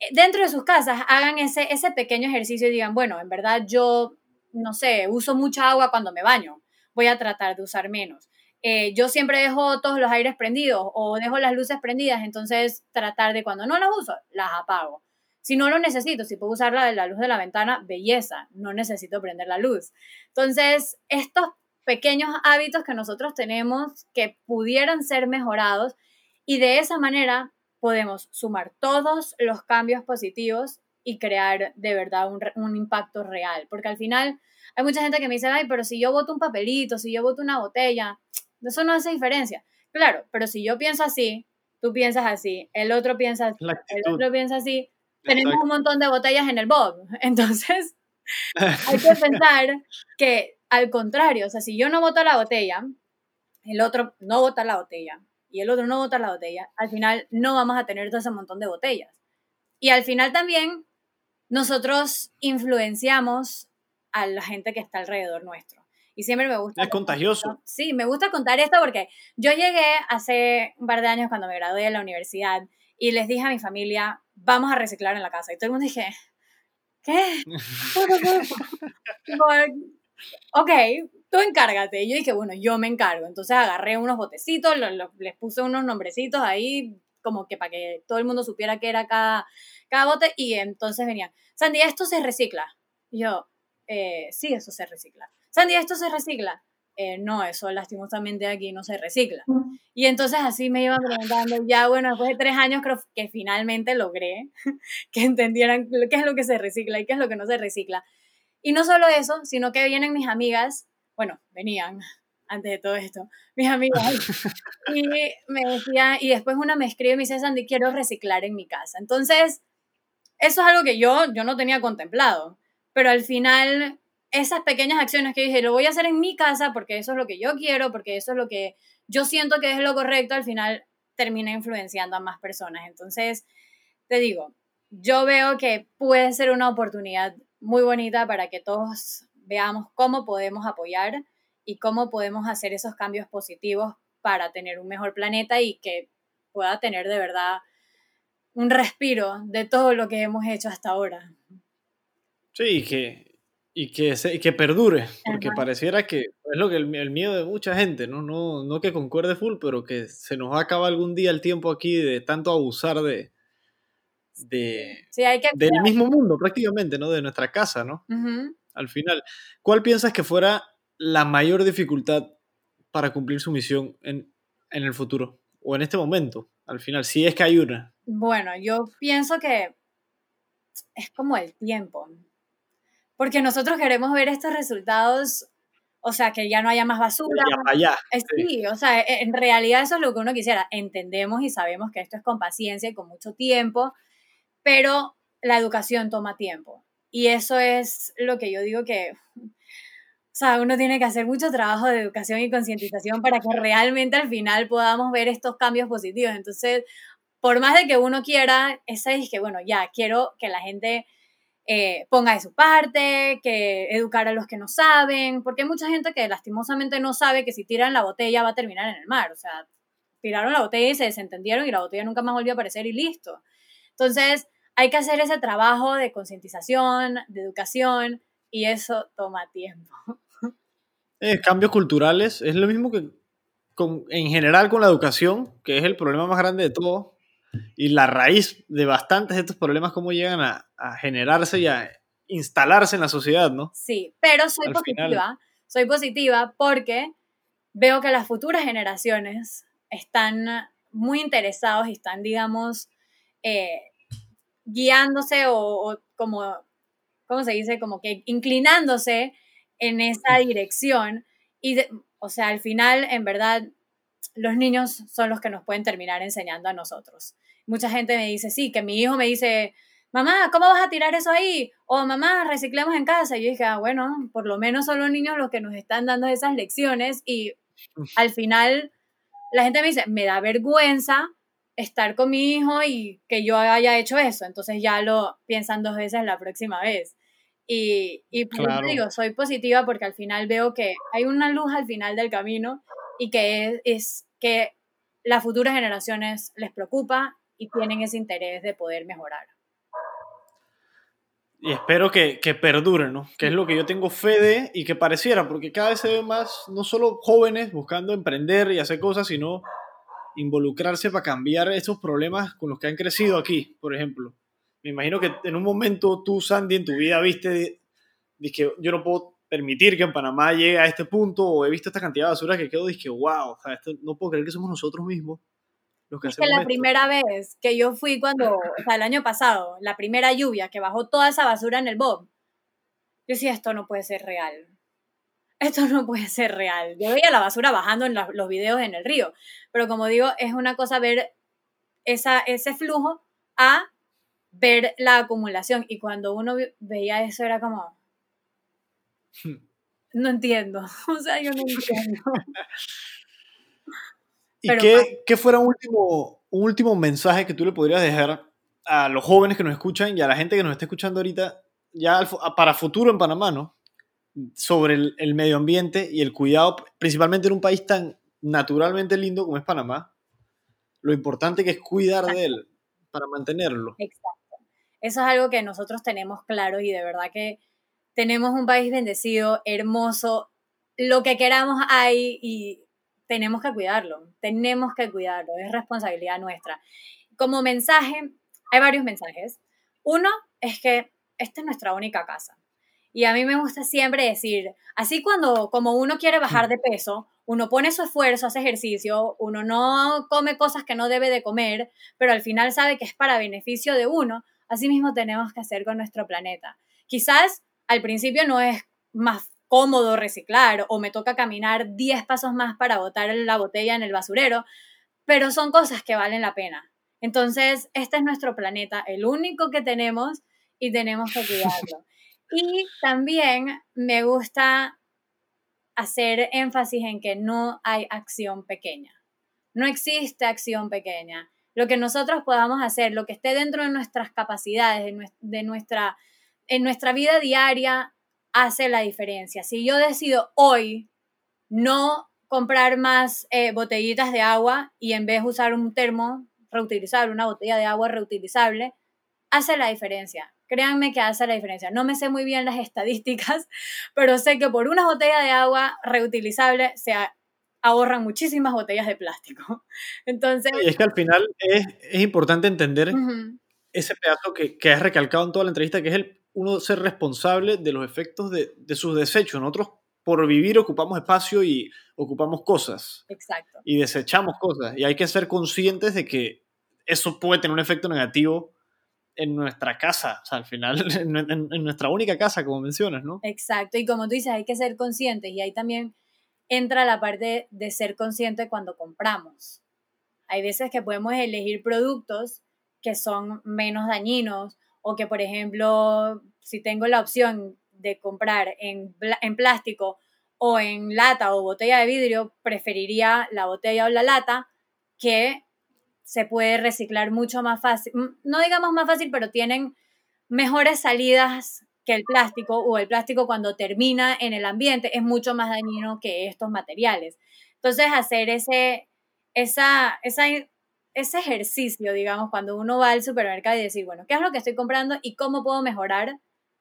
eh, dentro de sus casas hagan ese pequeño ejercicio y digan, bueno, en verdad yo, no sé, uso mucha agua cuando me baño, voy a tratar de usar menos. Eh, yo siempre dejo todos los aires prendidos o dejo las luces prendidas, entonces tratar de cuando no las uso, las apago. Si no lo necesito, si puedo usar la, la luz de la ventana, belleza, no necesito prender la luz. Entonces, estos pequeños hábitos que nosotros tenemos que pudieran ser mejorados y de esa manera podemos sumar todos los cambios positivos y crear de verdad un, un, impacto real. Porque al final hay mucha gente que me dice, ay, pero si yo voto un papelito, si yo voto una botella, eso no hace diferencia. Claro, pero si yo pienso así, tú piensas así, el otro piensa así, el otro piensa así, tenemos un montón de botellas en el bob. Entonces, hay que pensar que al contrario, o sea, si yo no voto la botella, el otro no vota la botella y el otro no vota la botella, al final no vamos a tener todo ese montón de botellas. Y al final también nosotros influenciamos a la gente que está alrededor nuestro. Y siempre me gusta. Es contagioso. Sí, me gusta contar esto porque yo llegué hace un par de años cuando me gradué de la universidad y les dije a mi familia, vamos a reciclar en la casa. Y todo el mundo dije, ¿qué? ok, tú encárgate. Y yo dije, bueno, yo me encargo. Entonces agarré unos botecitos, les puse unos nombrecitos ahí, como que para que todo el mundo supiera qué era cada, cada bote. Y entonces venían, Sandy, esto se recicla. Y yo, eh, sí, eso se recicla. Sandy, esto se recicla. Eh, no, eso lastimosamente aquí no se recicla. Y entonces así me iban preguntando, ya bueno, después de tres años creo que finalmente logré que entendieran qué es lo que se recicla y qué es lo que no se recicla. Y no solo eso, sino que vienen mis amigas, bueno, venían antes de todo esto, mis amigas, y me decía, y después una me escribe y me dice, Sandy, quiero reciclar en mi casa. Entonces, eso es algo que yo, yo no tenía contemplado, pero al final, esas pequeñas acciones que dije, lo voy a hacer en mi casa porque eso es lo que yo quiero, porque eso es lo que yo siento que es lo correcto, al final termina influenciando a más personas. Entonces, te digo, yo veo que puede ser una oportunidad muy bonita para que todos veamos cómo podemos apoyar y cómo podemos hacer esos cambios positivos para tener un mejor planeta y que pueda tener de verdad un respiro de todo lo que hemos hecho hasta ahora. Sí, y que, y que, se, que perdure, porque pareciera que es lo que el, el, miedo de mucha gente, ¿no? ¿no? No que concuerde full, pero que se nos va a acabar algún día el tiempo aquí de tanto abusar de, de, del mismo mundo prácticamente, ¿no? De nuestra casa, ¿no? Al final, ¿cuál piensas que fuera la mayor dificultad para cumplir su misión en, en el futuro? O en este momento, al final, si es que hay una. Bueno, yo pienso que es como el tiempo. Porque nosotros queremos ver estos resultados, o sea, que ya no haya más basura. Ya sí, o sea, e, en realidad eso es lo que uno quisiera. Entendemos y sabemos que esto es con paciencia y con mucho tiempo, pero la educación toma tiempo. Y eso es lo que yo digo que, o sea, uno tiene que hacer mucho trabajo de educación y concientización para que realmente al final podamos ver estos cambios positivos. Entonces, por más de que uno quiera, ese es que, bueno, ya, quiero que la gente eh, ponga de su parte, que educar a los que no saben, porque hay mucha gente que lastimosamente no sabe que si tiran la botella va a terminar en el mar. O sea, tiraron la botella y se desentendieron y la botella nunca más volvió a aparecer y listo. Entonces, hay que hacer ese trabajo de concientización, de educación, y eso toma tiempo. Eh, cambios culturales, es lo mismo que con, en general con la educación, que es el problema más grande de todo, y la raíz de bastantes de estos problemas, cómo llegan a, generarse y a instalarse en la sociedad, ¿no? Sí, pero soy positiva, soy positiva porque veo que las futuras generaciones están muy interesados y están, digamos, eh, guiándose o, como, ¿cómo se dice? Como que inclinándose en esa dirección. Y, o sea, al final, en verdad, los niños son los que nos pueden terminar enseñando a nosotros. Mucha gente me dice, sí, que mi hijo me dice, mamá, ¿cómo vas a tirar eso ahí? O mamá, reciclemos en casa. Y yo dije, ah, bueno, por lo menos son los niños los que nos están dando esas lecciones y al final la gente me dice, me da vergüenza estar con mi hijo y que yo haya hecho eso. Entonces ya lo piensan dos veces la próxima vez. Y, y por digo, soy positiva porque al final veo que hay una luz al final del camino y que es, que las futuras generaciones les preocupa y tienen ese interés de poder mejorar. Y espero que, que perdure, ¿no? Que es lo que yo tengo fe de y que pareciera, porque cada vez se ve más, no solo jóvenes buscando emprender y hacer cosas, sino involucrarse para cambiar esos problemas con los que han crecido aquí, por ejemplo. Me imagino que en un momento tú, Sandy, en tu vida viste, que yo no puedo permitir que en Panamá llegue a este punto, o he visto esta cantidad de basura que quedo, dije, wow, o sea, esto, no puedo creer que somos nosotros mismos que es que la primera vez que yo fui cuando, o sea, el año pasado, la primera lluvia que bajó toda esa basura en el Bob, yo decía, esto no puede ser real. Esto no puede ser real. Yo veía la basura bajando en los videos en el río, pero como digo, es una cosa ver esa, ese flujo a ver la acumulación. Y cuando uno veía eso era como, no entiendo. O sea, yo no entiendo. ¿Y qué, qué, fuera un último, un último mensaje que tú le podrías dejar a los jóvenes que nos escuchan y a la gente que nos está escuchando ahorita, ya para futuro en Panamá, ¿no? Sobre el, el medio ambiente y el cuidado, principalmente en un país tan naturalmente lindo como es Panamá, lo importante que es cuidar de él para mantenerlo. Exacto. Eso es algo que nosotros tenemos claro y de verdad que tenemos un país bendecido, hermoso, lo que queramos hay y tenemos que cuidarlo, tenemos que cuidarlo, es responsabilidad nuestra. Como mensaje, hay varios mensajes. Uno es que esta es nuestra única casa. Y a mí me gusta siempre decir, así cuando como uno quiere bajar de peso, uno pone su esfuerzo, hace ejercicio, uno no come cosas que no debe de comer, pero al final sabe que es para beneficio de uno, así mismo tenemos que hacer con nuestro planeta. Quizás al principio no es más cómodo reciclar o me toca caminar 10 pasos más para botar la botella en el basurero, pero son cosas que valen la pena. Entonces, este es nuestro planeta, el único que tenemos y tenemos que cuidarlo. Y también me gusta hacer énfasis en que no hay acción pequeña. No existe acción pequeña. Lo que nosotros podamos hacer, lo que esté dentro de nuestras capacidades, de nuestra, en nuestra vida diaria, hace la diferencia. Si yo decido hoy no comprar más eh, botellitas de agua y en vez usar un termo reutilizable, una botella de agua reutilizable, hace la diferencia. Créanme que hace la diferencia. No me sé muy bien las estadísticas, pero sé que por una botella de agua reutilizable se ahorran muchísimas botellas de plástico. Entonces... Y es que al final es, importante entender ese pedazo que, que has recalcado en toda la entrevista, que es el uno ser responsable de los efectos de, de sus desechos. Nosotros por vivir ocupamos espacio y ocupamos cosas. Exacto. Y desechamos cosas. Y hay que ser conscientes de que eso puede tener un efecto negativo en nuestra casa, o sea, al final, en, nuestra única casa, como mencionas, ¿no? Exacto, y como tú dices, hay que ser conscientes y ahí también entra la parte de ser consciente cuando compramos. Hay veces que podemos elegir productos que son menos dañinos o que, por ejemplo, si tengo la opción de comprar en, en plástico o en lata o botella de vidrio, preferiría la botella o la lata que se puede reciclar mucho más fácil, no digamos más fácil, pero tienen mejores salidas que el plástico o el plástico cuando termina en el ambiente es mucho más dañino que estos materiales. Entonces, hacer ese, esa, esa ese ejercicio, digamos, cuando uno va al supermercado y decir, bueno, ¿qué es lo que estoy comprando y cómo puedo mejorar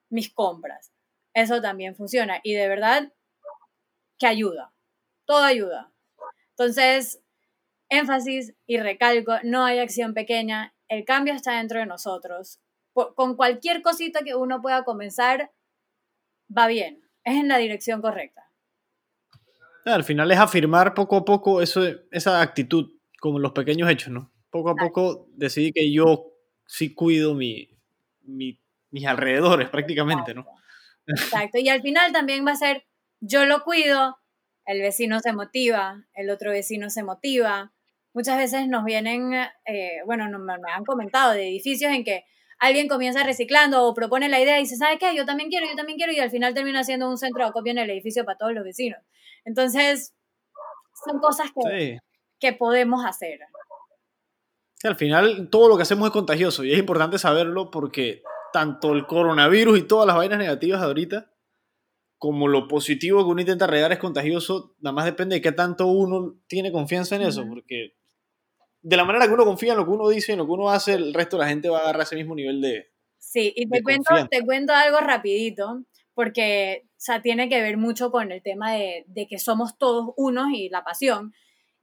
mis compras? Eso también funciona y de verdad que ayuda, todo ayuda. Entonces, énfasis y recalco, no hay acción pequeña, el cambio está dentro de nosotros. con cualquier cosita que uno pueda comenzar, va bien, es en la dirección correcta. Al final es afirmar poco a poco eso, esa actitud como los pequeños hechos, ¿no? Poco a poco decidí que yo sí cuido mi, mis alrededores prácticamente, ¿no? Exacto, y al final también va a ser, yo lo cuido, el vecino se motiva, el otro vecino se motiva. Muchas veces nos vienen, eh, bueno, me han comentado de edificios en que alguien comienza reciclando o propone la idea y dice, ¿sabe qué? Yo también quiero, yo también quiero, y al final termina siendo un centro de acopio en el edificio para todos los vecinos. Entonces, son cosas que, que podemos hacer. al final todo lo que hacemos es contagioso y es importante saberlo porque tanto el coronavirus y todas las vainas negativas de ahorita, como lo positivo que uno intenta regar es contagioso, nada más depende de qué tanto uno tiene confianza en eso, porque de la manera que uno confía en lo que uno dice, en lo que uno hace, el resto de la gente va a agarrar ese mismo nivel de... Sí, y te, cuento, te cuento algo rapidito, porque o sea, tiene que ver mucho con el tema de, de que somos todos unos y la pasión.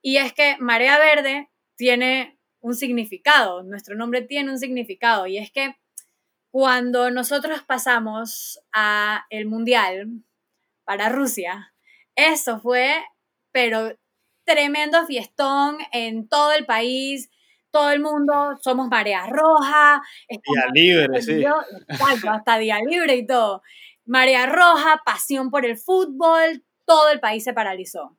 Y es que Marea Verde tiene un significado, nuestro nombre tiene un significado, y es que cuando nosotros pasamos a el mundial para Rusia, eso fue, pero tremendo fiestón en todo el país, todo el mundo, somos marea roja. Día libre, sí. hasta día libre y todo. Marea roja, pasión por el fútbol, todo el país se paralizó.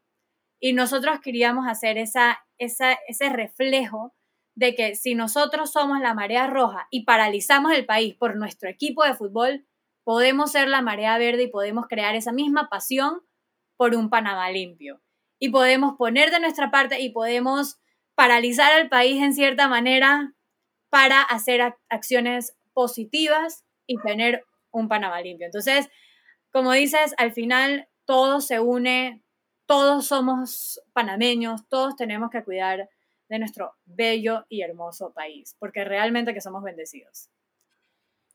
Y nosotros queríamos hacer esa, esa, ese reflejo de que si nosotros somos la marea roja y paralizamos el país por nuestro equipo de fútbol, podemos ser la marea verde y podemos crear esa misma pasión por un Panamá limpio. Y podemos poner de nuestra parte y podemos paralizar al país en cierta manera para hacer acciones positivas y tener un Panamá limpio. Entonces, como dices, al final todo se une, todos somos panameños, todos tenemos que cuidar de nuestro bello y hermoso país, porque realmente que somos bendecidos.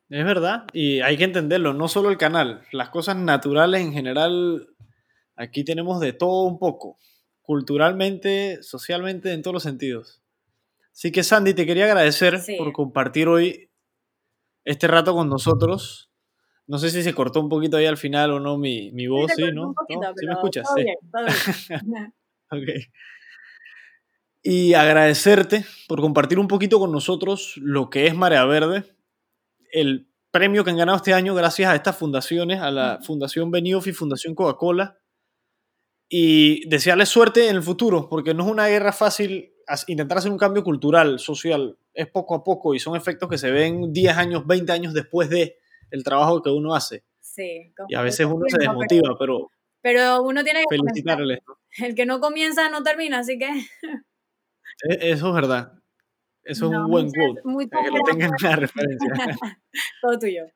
Es verdad, y hay que entenderlo, no solo el canal, las cosas naturales en general, aquí tenemos de todo un poco, culturalmente, socialmente, en todos los sentidos. Así que Sandy, te quería agradecer por compartir hoy este rato con nosotros. No sé si se cortó un poquito ahí al final o no mi, mi voz, sí, ¿no? ¿Sí me escuchas? sí. ok y agradecerte por compartir un poquito con nosotros lo que es Marea Verde, el premio que han ganado este año gracias a estas fundaciones, a la Fundación Benioff y Fundación Coca-Cola, y desearles suerte en el futuro, porque no es una guerra fácil intentar hacer un cambio cultural, social, es poco a poco y son efectos que se ven 10 años, 20 años después de el trabajo que uno hace. Sí. Y a veces uno se desmotiva, pero... Pero uno tiene que... Felicitarles. El que no comienza no termina, así que... E, eso es verdad. Eso es un buen quote. que lo tengan en la referencia. Todo tuyo.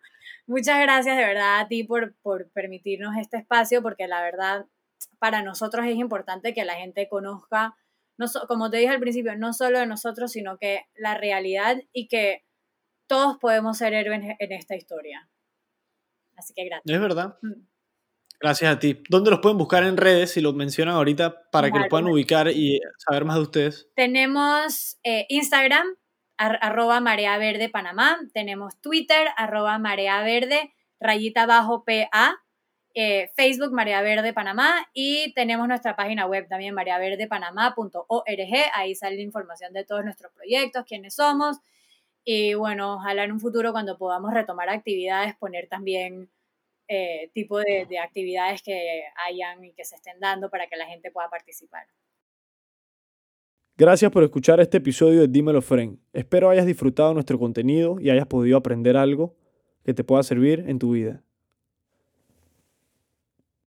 Muchas gracias de verdad a ti por, por permitirnos este espacio, porque la verdad para nosotros es importante que la gente conozca, no como te dije al principio, no solo de nosotros, sino que la realidad y que todos podemos ser héroes en esta historia. Así que gracias. Es verdad. Mm. Gracias a ti. ¿Dónde los pueden buscar en redes si los mencionan ahorita para que los puedan ubicar y saber más de ustedes? Tenemos eh, Instagram, arroba Marea Verde Panamá. Tenemos Twitter, arroba Marea Verde, rayita bajo PA. Eh, Facebook Marea Verde Panamá y tenemos nuestra página web también mareaverdepanamá.org. Ahí sale la información de todos nuestros proyectos, quiénes somos y bueno, ojalá en un futuro cuando podamos retomar actividades poner también eh, tipo de, de, actividades que hayan y que se estén dando para que la gente pueda participar. Gracias por escuchar este episodio de Dímelo Friend. Espero hayas disfrutado nuestro contenido y hayas podido aprender algo que te pueda servir en tu vida.